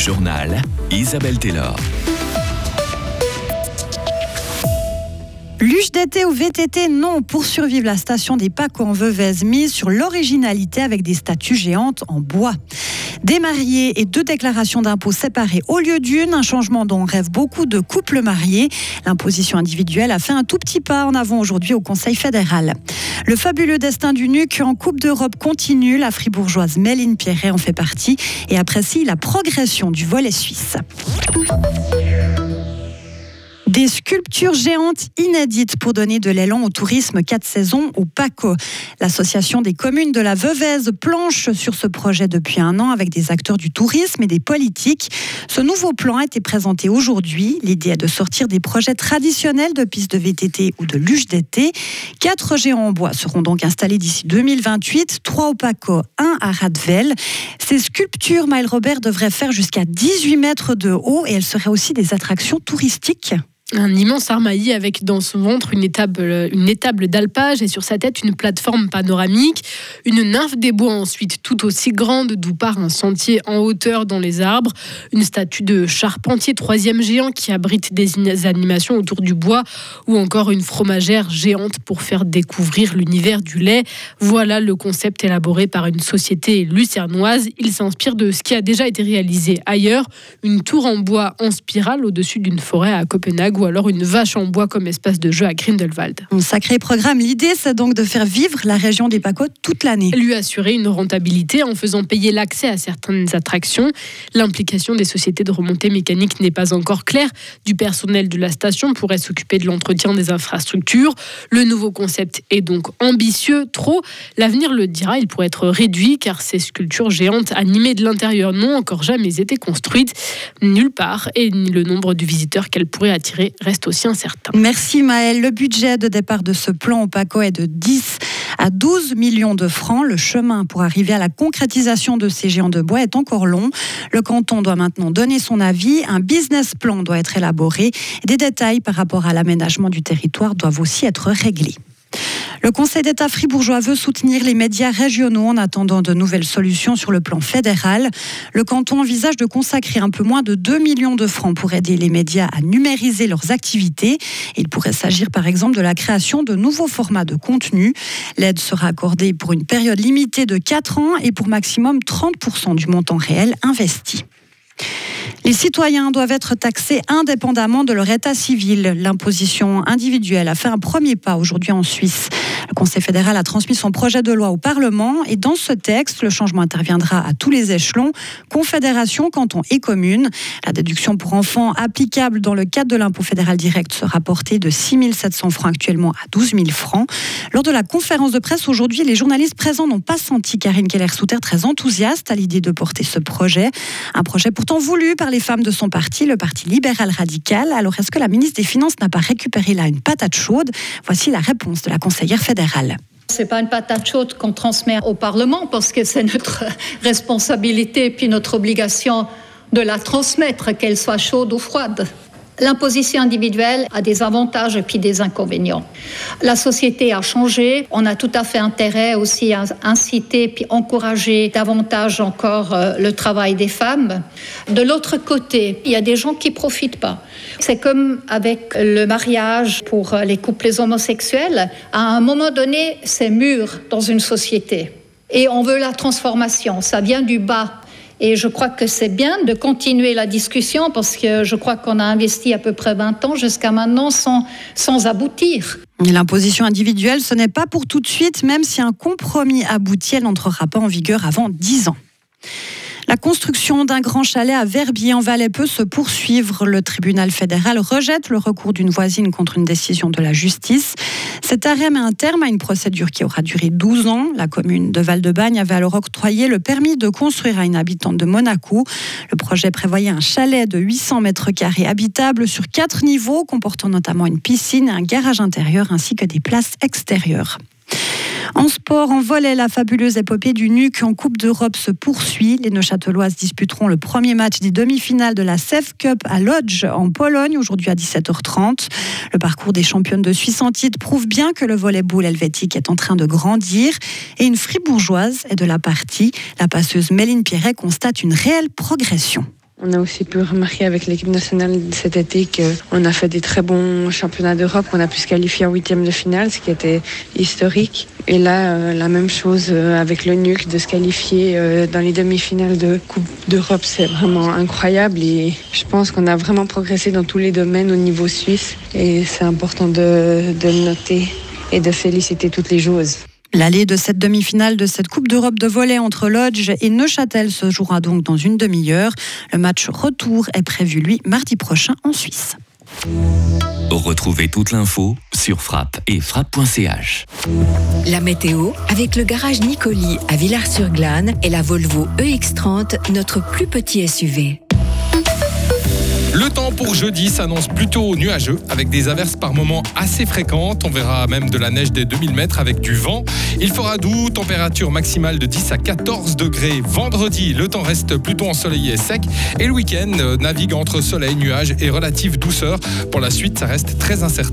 journal Isabelle Taylor. Luge d'été ou VTT, non. Pour survivre, la station des Paco en Veuvez mise sur l'originalité avec des statues géantes en bois. Des mariés et deux déclarations d'impôts séparées au lieu d'une, un changement dont rêvent beaucoup de couples mariés. L'imposition individuelle a fait un tout petit pas en avant aujourd'hui au Conseil fédéral. Le fabuleux destin du NUC en Coupe d'Europe continue. La fribourgeoise Méline Pierret en fait partie et apprécie la progression du volet suisse. Des sculptures géantes inédites pour donner de l'élan au tourisme 4 saisons au PACO. L'association des communes de la Veuvez planche sur ce projet depuis un an avec des acteurs du tourisme et des politiques. Ce nouveau plan a été présenté aujourd'hui. L'idée est de sortir des projets traditionnels de pistes de VTT ou de luge d'été. Quatre géants en bois seront donc installés d'ici 2028, trois au PACO, un à Radvel. Ces sculptures, Maël Robert, devraient faire jusqu'à 18 mètres de haut et elles seraient aussi des attractions touristiques un immense armaillis avec dans son ventre une étable, une étable d'alpage et sur sa tête une plateforme panoramique. Une nymphe des bois ensuite tout aussi grande d'où part un sentier en hauteur dans les arbres. Une statue de charpentier troisième géant qui abrite des animations autour du bois ou encore une fromagère géante pour faire découvrir l'univers du lait. Voilà le concept élaboré par une société lucernoise. Il s'inspire de ce qui a déjà été réalisé ailleurs. Une tour en bois en spirale au-dessus d'une forêt à Copenhague ou alors une vache en bois comme espace de jeu à Grindelwald. Un sacré programme. L'idée, c'est donc de faire vivre la région des Pacotes toute l'année. Lui assurer une rentabilité en faisant payer l'accès à certaines attractions. L'implication des sociétés de remontée mécanique n'est pas encore claire. Du personnel de la station pourrait s'occuper de l'entretien des infrastructures. Le nouveau concept est donc ambitieux, trop. L'avenir le dira, il pourrait être réduit car ces sculptures géantes animées de l'intérieur n'ont encore jamais été construites nulle part et le nombre de visiteurs qu'elles pourraient attirer reste aussi incertain. Merci Maëlle. Le budget de départ de ce plan au est de 10 à 12 millions de francs. Le chemin pour arriver à la concrétisation de ces géants de bois est encore long. Le canton doit maintenant donner son avis. Un business plan doit être élaboré. Des détails par rapport à l'aménagement du territoire doivent aussi être réglés. Le Conseil d'État fribourgeois veut soutenir les médias régionaux en attendant de nouvelles solutions sur le plan fédéral. Le canton envisage de consacrer un peu moins de 2 millions de francs pour aider les médias à numériser leurs activités. Il pourrait s'agir par exemple de la création de nouveaux formats de contenu. L'aide sera accordée pour une période limitée de 4 ans et pour maximum 30% du montant réel investi. Les citoyens doivent être taxés indépendamment de leur état civil. L'imposition individuelle a fait un premier pas aujourd'hui en Suisse. Le Conseil fédéral a transmis son projet de loi au Parlement et dans ce texte, le changement interviendra à tous les échelons, confédération, canton et commune. La déduction pour enfants applicable dans le cadre de l'impôt fédéral direct sera portée de 6 700 francs actuellement à 12 000 francs. Lors de la conférence de presse aujourd'hui, les journalistes présents n'ont pas senti Karine Keller-Souter très enthousiaste à l'idée de porter ce projet. Un projet pourtant voulu par les femmes de son parti, le Parti libéral radical. Alors est-ce que la ministre des Finances n'a pas récupéré là une patate chaude? Voici la réponse de la conseillère fédérale ce n'est pas une patate chaude qu'on transmet au Parlement parce que c'est notre responsabilité et puis notre obligation de la transmettre, qu'elle soit chaude ou froide. L'imposition individuelle a des avantages et puis des inconvénients. La société a changé. On a tout à fait intérêt aussi à inciter puis encourager davantage encore euh, le travail des femmes. De l'autre côté, il y a des gens qui profitent pas. C'est comme avec le mariage pour les couples homosexuels. À un moment donné, c'est mûr dans une société. Et on veut la transformation. Ça vient du bas. Et je crois que c'est bien de continuer la discussion parce que je crois qu'on a investi à peu près 20 ans jusqu'à maintenant sans, sans aboutir. L'imposition individuelle, ce n'est pas pour tout de suite, même si un compromis aboutit, elle n'entrera pas en vigueur avant 10 ans. La construction d'un grand chalet à Verbier en Valais peut se poursuivre. Le tribunal fédéral rejette le recours d'une voisine contre une décision de la justice. Cet arrêt met un terme à une procédure qui aura duré 12 ans. La commune de Val-de-Bagne avait alors octroyé le permis de construire à une habitante de Monaco. Le projet prévoyait un chalet de 800 mètres carrés habitable sur quatre niveaux, comportant notamment une piscine, un garage intérieur ainsi que des places extérieures. En sport, en volet, la fabuleuse épopée du NUC en Coupe d'Europe se poursuit. Les Neuchâteloises disputeront le premier match des demi-finales de la CEF Cup à Lodz en Pologne aujourd'hui à 17h30. Le parcours des championnes de Suisse en titre prouve bien que le volley-ball helvétique est en train de grandir et une fribourgeoise est de la partie. La passeuse Méline Pierret constate une réelle progression. On a aussi pu remarquer avec l'équipe nationale cet été qu'on a fait des très bons championnats d'Europe, qu'on a pu se qualifier en huitième de finale, ce qui était historique. Et là, euh, la même chose euh, avec le NUC, de se qualifier euh, dans les demi-finales de Coupe d'Europe, c'est vraiment incroyable. Et je pense qu'on a vraiment progressé dans tous les domaines au niveau suisse. Et c'est important de, de le noter et de féliciter toutes les joueuses. L'allée de cette demi-finale de cette Coupe d'Europe de volley entre Lodge et Neuchâtel se jouera donc dans une demi-heure. Le match retour est prévu, lui, mardi prochain en Suisse. Retrouvez toute l'info sur frappe et frappe.ch. La météo avec le garage Nicoli à Villars-sur-Glane et la Volvo EX30, notre plus petit SUV. Le temps pour jeudi s'annonce plutôt nuageux avec des averses par moments assez fréquentes. On verra même de la neige des 2000 mètres avec du vent. Il fera doux, température maximale de 10 à 14 degrés. Vendredi, le temps reste plutôt ensoleillé et sec. Et le week-end euh, navigue entre soleil, nuages et relative douceur. Pour la suite, ça reste très incertain.